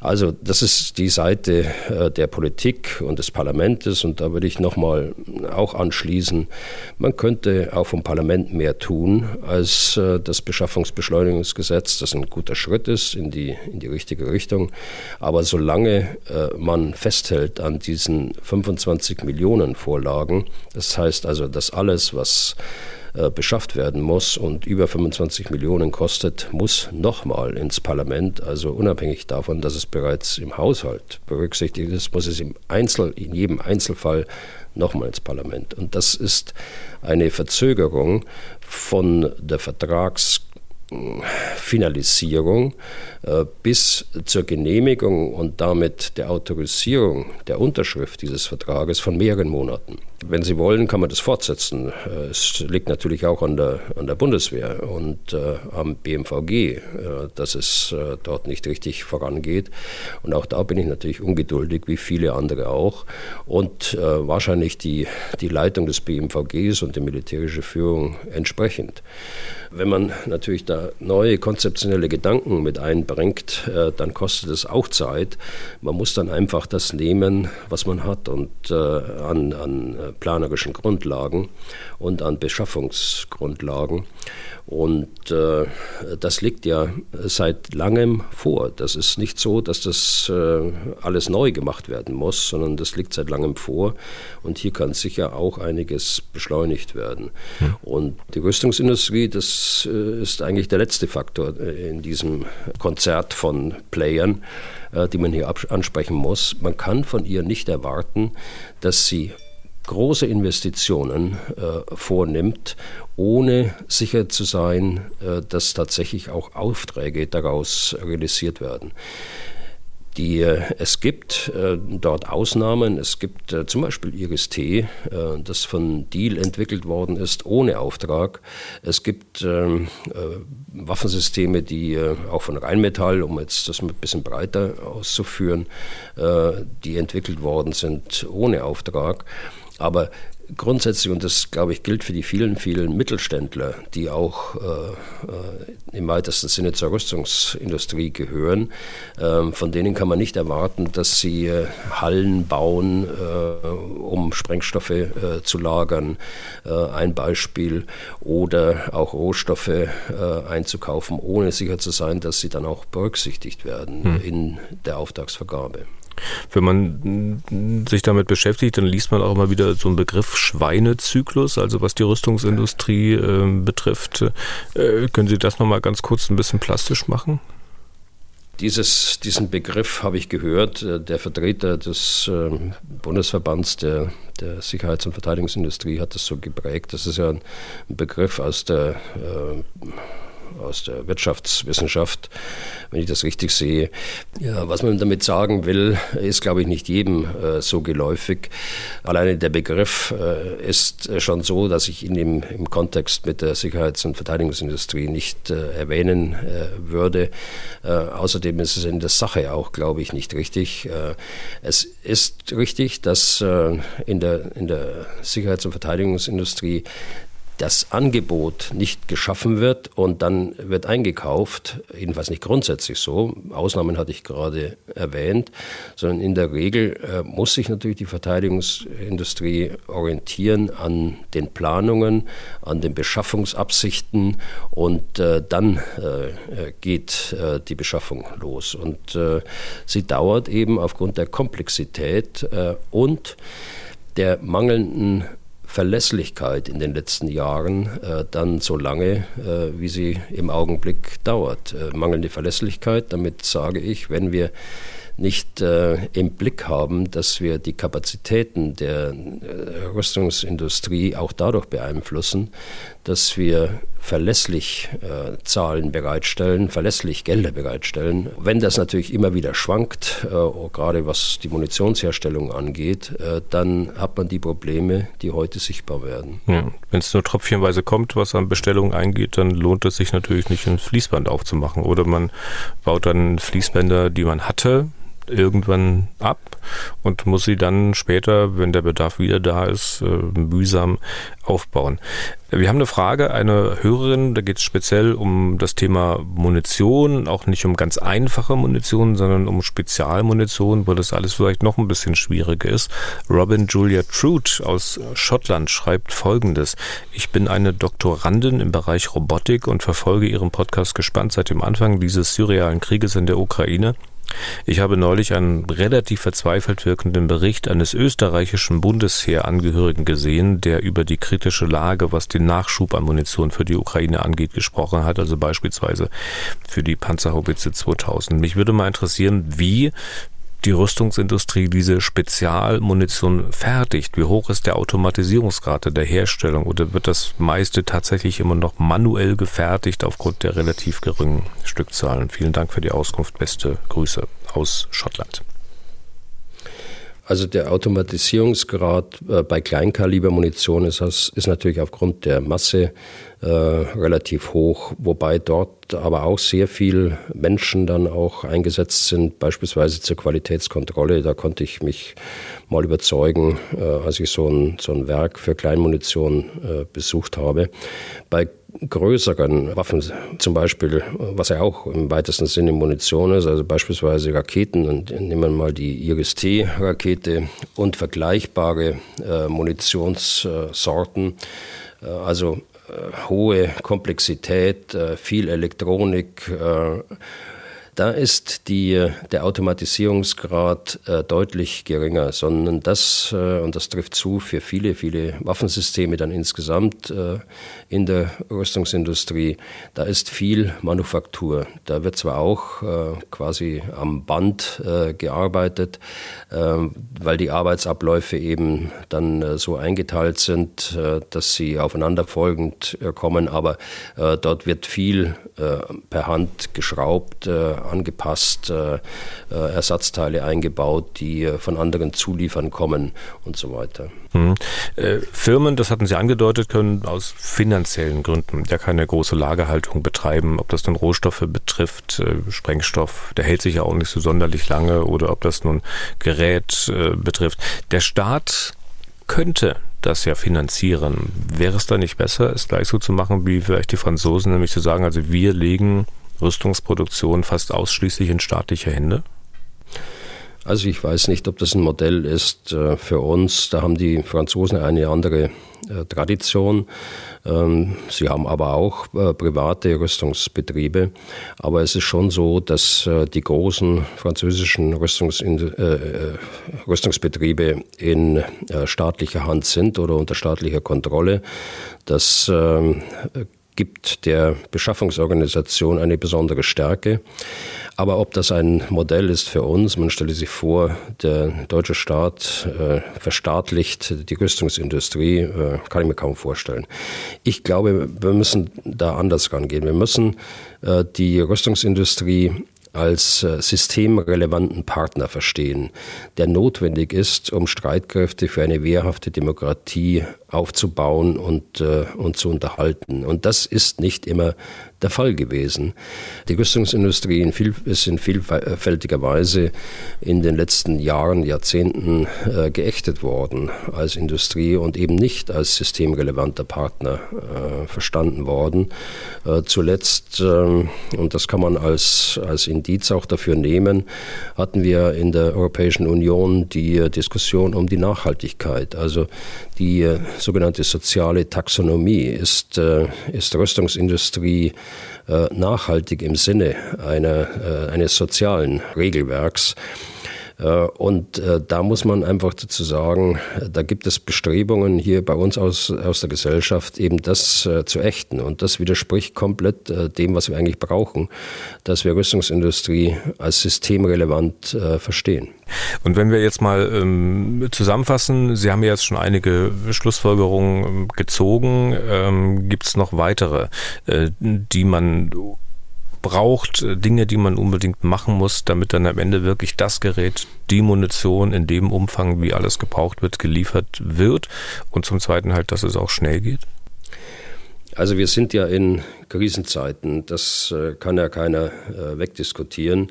Also das ist die Seite äh, der Politik und des Parlaments und da würde ich nochmal auch anschließen, man könnte auch vom Parlament mehr tun als äh, das Beschaffungsbeschleunigungsgesetz, das ein guter Schritt ist in die, in die richtige Richtung. Aber solange man festhält an diesen 25 Millionen Vorlagen. Das heißt also, dass alles, was äh, beschafft werden muss und über 25 Millionen kostet, muss nochmal ins Parlament. Also unabhängig davon, dass es bereits im Haushalt berücksichtigt ist, muss es im Einzel, in jedem Einzelfall nochmal ins Parlament. Und das ist eine Verzögerung von der Vertrags Finalisierung äh, bis zur Genehmigung und damit der Autorisierung der Unterschrift dieses Vertrages von mehreren Monaten. Wenn Sie wollen, kann man das fortsetzen. Äh, es liegt natürlich auch an der, an der Bundeswehr und äh, am BMVG, äh, dass es äh, dort nicht richtig vorangeht. Und auch da bin ich natürlich ungeduldig, wie viele andere auch. Und äh, wahrscheinlich die, die Leitung des BMVGs und die militärische Führung entsprechend. Wenn man natürlich da neue konzeptionelle Gedanken mit einbringt, äh, dann kostet es auch Zeit. Man muss dann einfach das nehmen, was man hat und an, an planerischen Grundlagen und an Beschaffungsgrundlagen. Und äh, das liegt ja seit langem vor. Das ist nicht so, dass das äh, alles neu gemacht werden muss, sondern das liegt seit langem vor. Und hier kann sicher auch einiges beschleunigt werden. Hm. Und die Rüstungsindustrie, das äh, ist eigentlich der letzte Faktor äh, in diesem Konzert von Playern, äh, die man hier ansprechen muss. Man kann von ihr nicht erwarten, dass sie große Investitionen äh, vornimmt, ohne sicher zu sein, äh, dass tatsächlich auch Aufträge daraus realisiert werden. Die, es gibt dort Ausnahmen. Es gibt zum Beispiel Iris T, das von Deal entwickelt worden ist, ohne Auftrag. Es gibt ähm, Waffensysteme, die auch von Rheinmetall, um jetzt das ein bisschen breiter auszuführen, die entwickelt worden sind ohne Auftrag. Aber grundsätzlich, und das glaube ich gilt für die vielen, vielen Mittelständler, die auch äh, äh, im weitesten Sinne zur Rüstungsindustrie gehören, äh, von denen kann man nicht erwarten, dass sie äh, Hallen bauen, äh, um Sprengstoffe äh, zu lagern, ein Beispiel, oder auch Rohstoffe einzukaufen, ohne sicher zu sein, dass sie dann auch berücksichtigt werden hm. in der Auftragsvergabe. Wenn man sich damit beschäftigt, dann liest man auch immer wieder so einen Begriff Schweinezyklus, also was die Rüstungsindustrie äh, betrifft. Äh, können Sie das nochmal ganz kurz ein bisschen plastisch machen? Dieses, diesen Begriff habe ich gehört. Äh, der Vertreter des äh, Bundesverbands der, der Sicherheits- und Verteidigungsindustrie hat das so geprägt. Das ist ja ein Begriff aus der äh, aus der Wirtschaftswissenschaft, wenn ich das richtig sehe. Ja, was man damit sagen will, ist, glaube ich, nicht jedem äh, so geläufig. Alleine der Begriff äh, ist schon so, dass ich ihn im, im Kontext mit der Sicherheits- und Verteidigungsindustrie nicht äh, erwähnen äh, würde. Äh, außerdem ist es in der Sache auch, glaube ich, nicht richtig. Äh, es ist richtig, dass in der, in der Sicherheits- und Verteidigungsindustrie das Angebot nicht geschaffen wird und dann wird eingekauft, jedenfalls nicht grundsätzlich so, Ausnahmen hatte ich gerade erwähnt, sondern in der Regel äh, muss sich natürlich die Verteidigungsindustrie orientieren an den Planungen, an den Beschaffungsabsichten und äh, dann äh, geht die Beschaffung los. Und sie dauert eben aufgrund der Komplexität und der mangelnden Verlässlichkeit in den letzten Jahren äh, dann so lange, äh, wie sie im Augenblick dauert. Äh, mangelnde Verlässlichkeit, damit sage ich, wenn wir nicht äh, im Blick haben, dass wir die Kapazitäten der äh, Rüstungsindustrie auch dadurch beeinflussen, dass wir verlässlich äh, Zahlen bereitstellen, verlässlich Gelder bereitstellen. Wenn das natürlich immer wieder schwankt, äh, gerade was die Munitionsherstellung angeht, äh, dann hat man die Probleme, die heute sichtbar werden. Ja. Wenn es nur tröpfchenweise kommt, was an Bestellungen eingeht, dann lohnt es sich natürlich nicht, ein Fließband aufzumachen. Oder man baut dann Fließbänder, die man hatte, irgendwann ab und muss sie dann später, wenn der Bedarf wieder da ist, äh, mühsam aufbauen. Wir haben eine Frage, eine Hörerin, da geht es speziell um das Thema Munition, auch nicht um ganz einfache Munition, sondern um Spezialmunition, wo das alles vielleicht noch ein bisschen schwieriger ist. Robin Julia Trude aus Schottland schreibt folgendes. Ich bin eine Doktorandin im Bereich Robotik und verfolge ihren Podcast gespannt seit dem Anfang dieses surrealen Krieges in der Ukraine. Ich habe neulich einen relativ verzweifelt wirkenden Bericht eines österreichischen Bundesheerangehörigen gesehen, der über die kritische Lage, was den Nachschub an Munition für die Ukraine angeht, gesprochen hat, also beispielsweise für die Panzerhaubitze 2000. Mich würde mal interessieren, wie die Rüstungsindustrie diese Spezialmunition fertigt? Wie hoch ist der Automatisierungsgrad der Herstellung oder wird das meiste tatsächlich immer noch manuell gefertigt aufgrund der relativ geringen Stückzahlen? Vielen Dank für die Auskunft. Beste Grüße aus Schottland. Also der Automatisierungsgrad äh, bei Kleinkalibermunition ist, ist natürlich aufgrund der Masse äh, relativ hoch, wobei dort aber auch sehr viel Menschen dann auch eingesetzt sind, beispielsweise zur Qualitätskontrolle. Da konnte ich mich mal überzeugen, äh, als ich so ein, so ein Werk für Kleinmunition äh, besucht habe. Bei größeren Waffen, zum Beispiel, was ja auch im weitesten Sinne Munition ist, also beispielsweise Raketen, und nehmen wir mal die IRIS-T-Rakete und vergleichbare äh, Munitionssorten, äh, also äh, hohe Komplexität, äh, viel Elektronik, äh, da ist die, der Automatisierungsgrad äh, deutlich geringer, sondern das, äh, und das trifft zu für viele, viele Waffensysteme dann insgesamt äh, in der Rüstungsindustrie, da ist viel Manufaktur. Da wird zwar auch äh, quasi am Band äh, gearbeitet, ähm, weil die Arbeitsabläufe eben dann äh, so eingeteilt sind, dass sie aufeinanderfolgend kommen, aber dort wird viel per Hand geschraubt angepasst, Ersatzteile eingebaut, die von anderen Zuliefern kommen und so weiter. Hm. Firmen, das hatten Sie angedeutet, können aus finanziellen Gründen ja keine große Lagerhaltung betreiben, ob das nun Rohstoffe betrifft, Sprengstoff, der hält sich ja auch nicht so sonderlich lange oder ob das nun Gerät betrifft. Der Staat könnte das ja finanzieren. Wäre es da nicht besser, es gleich so zu machen wie vielleicht die Franzosen, nämlich zu sagen, also wir legen Rüstungsproduktion fast ausschließlich in staatliche Hände? Also ich weiß nicht, ob das ein Modell ist äh, für uns. Da haben die Franzosen eine andere äh, Tradition. Ähm, sie haben aber auch äh, private Rüstungsbetriebe. Aber es ist schon so, dass die großen französischen Rüstungsbetriebe in staatlicher Hand sind oder unter staatlicher Kontrolle. Das ähm, gibt der Beschaffungsorganisation eine besondere Stärke. Aber ob das ein Modell ist für uns, man stelle sich vor, der deutsche Staat äh, verstaatlicht die Rüstungsindustrie, äh, kann ich mir kaum vorstellen. Ich glaube, wir müssen da anders rangehen. Wir müssen äh, die Rüstungsindustrie als äh, systemrelevanten Partner verstehen, der notwendig ist, um Streitkräfte für eine wehrhafte Demokratie aufzubauen und, äh, und zu unterhalten. Und das ist nicht immer der Fall gewesen. Die Rüstungsindustrie in viel, ist in vielfältiger Weise in den letzten Jahren, Jahrzehnten äh, geächtet worden als Industrie und eben nicht als systemrelevanter Partner äh, verstanden worden. Äh, zuletzt, ähm, und das kann man als, als Indiz auch dafür nehmen, hatten wir in der Europäischen Union die Diskussion um die Nachhaltigkeit. Also die äh, sogenannte soziale Taxonomie ist, äh, ist Rüstungsindustrie äh, nachhaltig im Sinne einer, eines sozialen Regelwerks. Äh, und äh, da muss man einfach dazu sagen, da gibt es Bestrebungen hier bei uns aus, aus der Gesellschaft, eben das äh, zu ächten. Und das widerspricht komplett dem, was wir eigentlich brauchen, dass wir Rüstungsindustrie als systemrelevant verstehen. Und wenn wir jetzt mal ähm, zusammenfassen, Sie haben ja jetzt schon einige Schlussfolgerungen ähm, gezogen. Ähm, Gibt es noch weitere, äh, die man braucht, äh, Dinge, die man unbedingt machen muss, damit dann am Ende wirklich das Gerät, die Munition in dem Umfang, wie alles gebraucht wird, geliefert wird. Und zum Zweiten halt, dass es auch schnell geht? Also wir sind ja in Krisenzeiten, das äh, kann ja keiner äh, wegdiskutieren.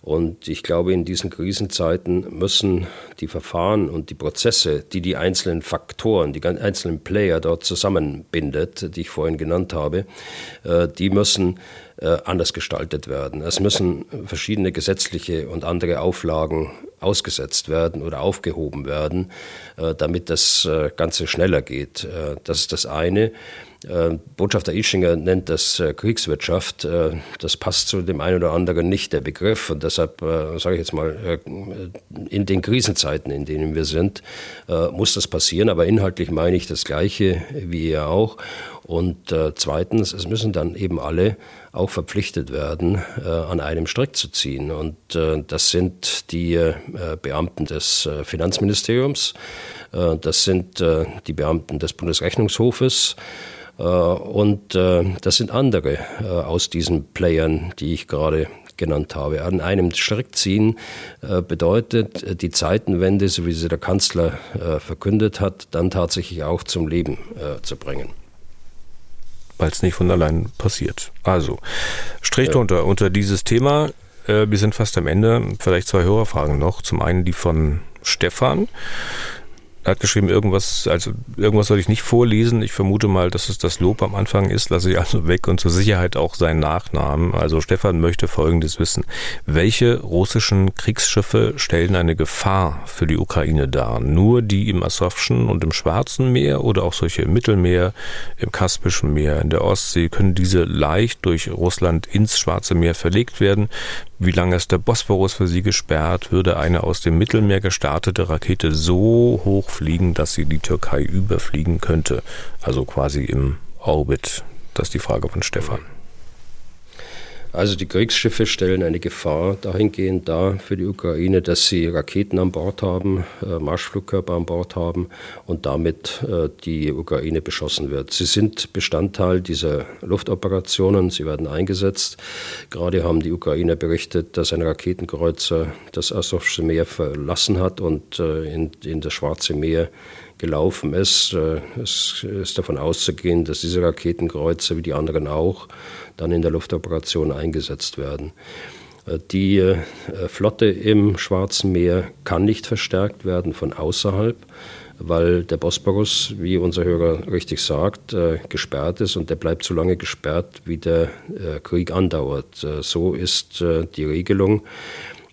Und ich glaube, in diesen Krisenzeiten müssen die Verfahren und die Prozesse, die die einzelnen Faktoren, die einzelnen Player dort zusammenbindet, die ich vorhin genannt habe, die müssen anders gestaltet werden. Es müssen verschiedene gesetzliche und andere Auflagen ausgesetzt werden oder aufgehoben werden, äh, damit das äh, Ganze schneller geht. Das ist das eine. Botschafter Ischinger nennt das Kriegswirtschaft. Das passt zu dem einen oder anderen nicht, der Begriff. Und deshalb sage ich jetzt mal, in den Krisenzeiten, in denen wir sind, muss das passieren. Aber inhaltlich meine ich das Gleiche wie ihr auch. Und zweitens, es müssen dann eben alle auch verpflichtet werden, äh, an einem Strick zu ziehen. Und äh, das sind die äh, Beamten des Finanzministeriums, das sind die Beamten des Bundesrechnungshofes und das sind andere aus diesen Playern, die ich gerade genannt habe. An einem Strick ziehen bedeutet die Zeitenwende, so wie sie der Kanzler verkündet hat, dann tatsächlich auch zum Leben zu bringen weil es nicht von allein passiert. Also, Strich drunter unter dieses Thema. Äh, wir sind fast am Ende. Vielleicht zwei Hörerfragen noch. Zum einen die von Stefan. Er hat geschrieben, irgendwas, also irgendwas soll ich nicht vorlesen. Ich vermute mal, dass es das Lob am Anfang ist, lasse ich also weg und zur Sicherheit auch seinen Nachnamen. Also Stefan möchte Folgendes wissen. Welche russischen Kriegsschiffe stellen eine Gefahr für die Ukraine dar? Nur die im Asowschen und im Schwarzen Meer oder auch solche im Mittelmeer, im Kaspischen Meer, in der Ostsee? Können diese leicht durch Russland ins Schwarze Meer verlegt werden? Wie lange ist der Bosporus für sie gesperrt? Würde eine aus dem Mittelmeer gestartete Rakete so hoch fliegen, dass sie die Türkei überfliegen könnte? Also quasi im Orbit. Das ist die Frage von Stefan. Also die Kriegsschiffe stellen eine Gefahr dahingehend dar für die Ukraine, dass sie Raketen an Bord haben, äh, Marschflugkörper an Bord haben und damit äh, die Ukraine beschossen wird. Sie sind Bestandteil dieser Luftoperationen, sie werden eingesetzt. Gerade haben die Ukrainer berichtet, dass ein Raketenkreuzer das Asowsche Meer verlassen hat und äh, in, in das Schwarze Meer gelaufen ist. Es ist davon auszugehen, dass diese Raketenkreuzer wie die anderen auch dann in der Luftoperation eingesetzt werden. Äh, die äh, Flotte im Schwarzen Meer kann nicht verstärkt werden von außerhalb, weil der Bosporus, wie unser Hörer richtig sagt, äh, gesperrt ist und der bleibt so lange gesperrt, wie der Krieg andauert. So ist die Regelung.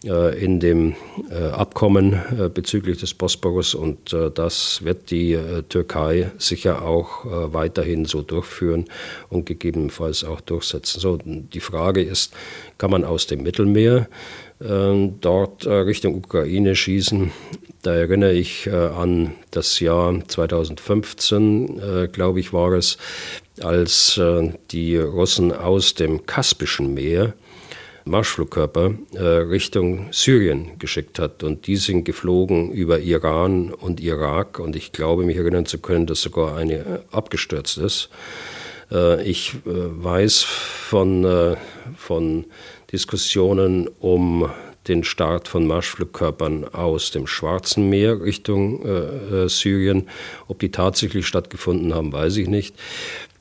Äh, in dem äh, Abkommen äh, bezüglich des Bosporus und das wird die Türkei sicher auch weiterhin so durchführen und gegebenenfalls auch durchsetzen. So, die Frage ist, kann man aus dem Mittelmeer dort Richtung Ukraine schießen? Da erinnere ich an das Jahr 2015, glaube ich, war es, als die Russen aus dem Kaspischen Meer Marschflugkörper äh, Richtung Syrien geschickt hat. Und die sind geflogen über Iran und Irak. Und ich glaube, mich erinnern zu können, dass sogar eine äh, abgestürzt ist. Äh, ich äh, weiß von, äh, von Diskussionen um den Start von Marschflugkörpern aus dem Schwarzen Meer Richtung äh, Syrien. Ob die tatsächlich stattgefunden haben, weiß ich nicht.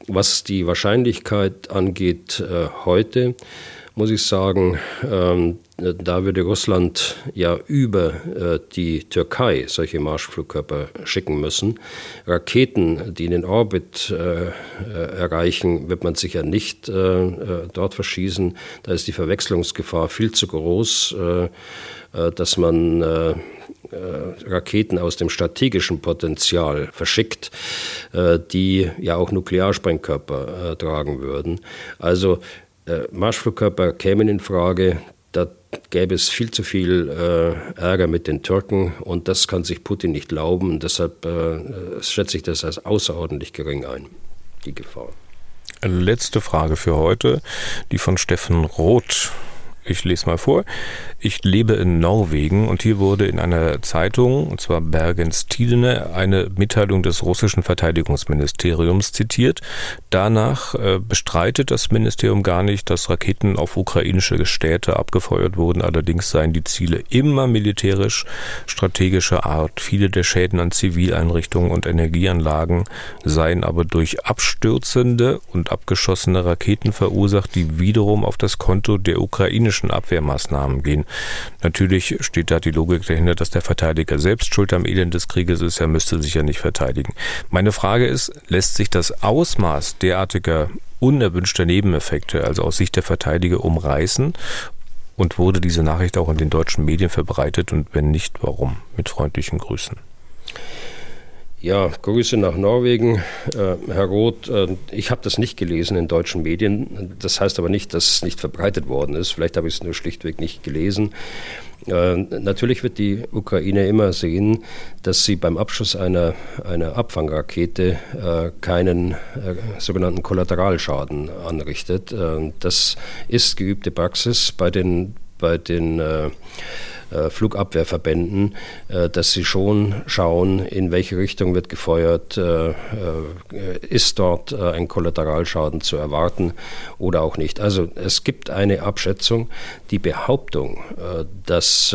Was die Wahrscheinlichkeit angeht heute, muss ich sagen, ähm, da würde Russland ja über äh, die Türkei solche Marschflugkörper schicken müssen. Raketen, die in den Orbit äh, äh erreichen, wird man sicher nicht äh, äh, dort verschießen. Da ist die Verwechslungsgefahr viel zu groß, äh, dass man Raketen aus dem strategischen Potenzial verschickt, die ja auch Nuklearsprengkörper tragen würden. Also äh, Marschflugkörper kämen in Frage. Da gäbe es viel zu viel äh, Ärger mit den Türken und das kann sich Putin nicht glauben. deshalb äh, schätze ich das als außerordentlich gering ein, die Gefahr. Letzte Frage für heute, die von Steffen Roth ich lese mal vor. Ich lebe in Norwegen und hier wurde in einer Zeitung, und zwar Bergens Tidende, eine Mitteilung des russischen Verteidigungsministeriums zitiert. Danach äh, bestreitet das Ministerium gar nicht, dass Raketen auf ukrainische Städte abgefeuert wurden. Allerdings seien die Ziele immer militärisch strategischer Art. Viele der Schäden an Zivileinrichtungen und Energieanlagen seien aber durch abstürzende und abgeschossene Raketen verursacht, die wiederum auf das Konto der ukrainischen technischen Abwehrmaßnahmen gehen. Natürlich steht da die Logik dahinter, dass der Verteidiger selbst schuld am Elend des Krieges ist. Er müsste sich ja nicht verteidigen. Meine Frage ist, lässt sich das Ausmaß derartiger unerwünschter Nebeneffekte, also aus Sicht der Verteidiger, umreißen? Und wurde diese Nachricht auch in den deutschen Medien verbreitet? Und wenn nicht, warum? Mit freundlichen Grüßen. Ja, Grüße nach Norwegen. Äh, Herr Roth, äh, ich habe das nicht gelesen in deutschen Medien. Das heißt aber nicht, dass es nicht verbreitet worden ist. Vielleicht habe ich es nur schlichtweg nicht gelesen. Äh, natürlich wird die Ukraine immer sehen, dass sie beim Abschuss einer, einer Abfangrakete äh, keinen äh, sogenannten Kollateralschaden anrichtet. Äh, das ist geübte Praxis bei den, bei den äh, Flugabwehrverbänden, äh, dass sie schon schauen, in welche Richtung wird gefeuert, äh, ist dort ein Kollateralschaden zu erwarten oder auch nicht. Also es gibt eine Abschätzung. Die Behauptung, dass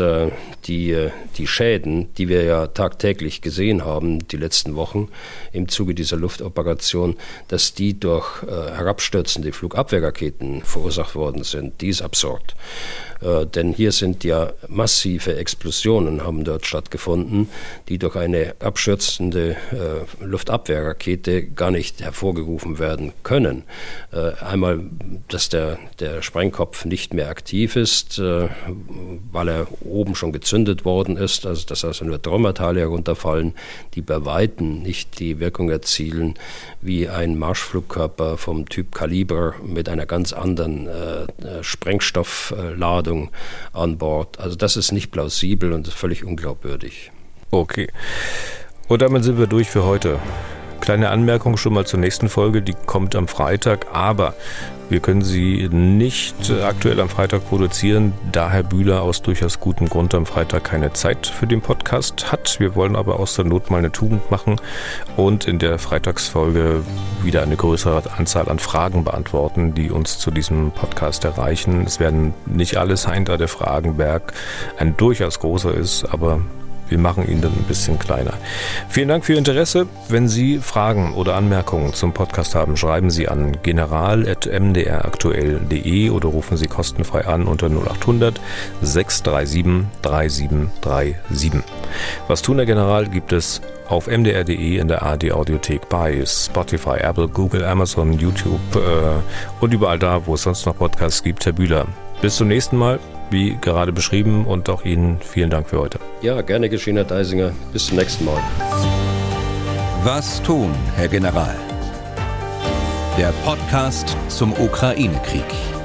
die, die Schäden, die wir ja tagtäglich gesehen haben, die letzten Wochen im Zuge dieser Luftoperation, dass die durch herabstürzende Flugabwehrraketen verursacht worden sind, die ist absurd. Äh, denn hier sind ja massive Explosionen haben dort stattgefunden, die durch eine abschürzende äh, Luftabwehrrakete gar nicht hervorgerufen werden können. Äh, einmal, dass der, der Sprengkopf nicht mehr aktiv ist, äh, weil er oben schon gezündet worden ist, also dass also nur Traumatale herunterfallen, die bei Weitem nicht die Wirkung erzielen, wie ein Marschflugkörper vom Typ Kaliber mit einer ganz anderen äh, Sprengstoffladung an Bord. Also das ist nicht plausibel und völlig unglaubwürdig. Okay. Und damit sind wir durch für heute. Kleine Anmerkung schon mal zur nächsten Folge, die kommt am Freitag, aber wir können sie nicht aktuell am Freitag produzieren, da Herr Bühler aus durchaus gutem Grund am Freitag keine Zeit für den Podcast hat. Wir wollen aber aus der Not mal eine Tugend machen und in der Freitagsfolge wieder eine größere Anzahl an Fragen beantworten, die uns zu diesem Podcast erreichen. Es werden nicht alle sein, da der Fragenberg ein durchaus großer ist, aber wir machen ihn dann ein bisschen kleiner. Vielen Dank für Ihr Interesse. Wenn Sie Fragen oder Anmerkungen zum Podcast haben, schreiben Sie an general.mdraktuell.de oder rufen Sie kostenfrei an unter 0800 637 3737. Was tun, Herr General, gibt es auf mdr.de in der ARD Audiothek bei Spotify, Apple, Google, Amazon, YouTube äh, und überall da, wo es sonst noch Podcasts gibt. Herr Bühler, bis zum nächsten Mal wie gerade beschrieben. Und auch Ihnen vielen Dank für heute. Ja, gerne geschehen, Herr Deisinger. Bis zum nächsten Mal. Was tun, Herr General? Der Podcast zum Ukraine-Krieg.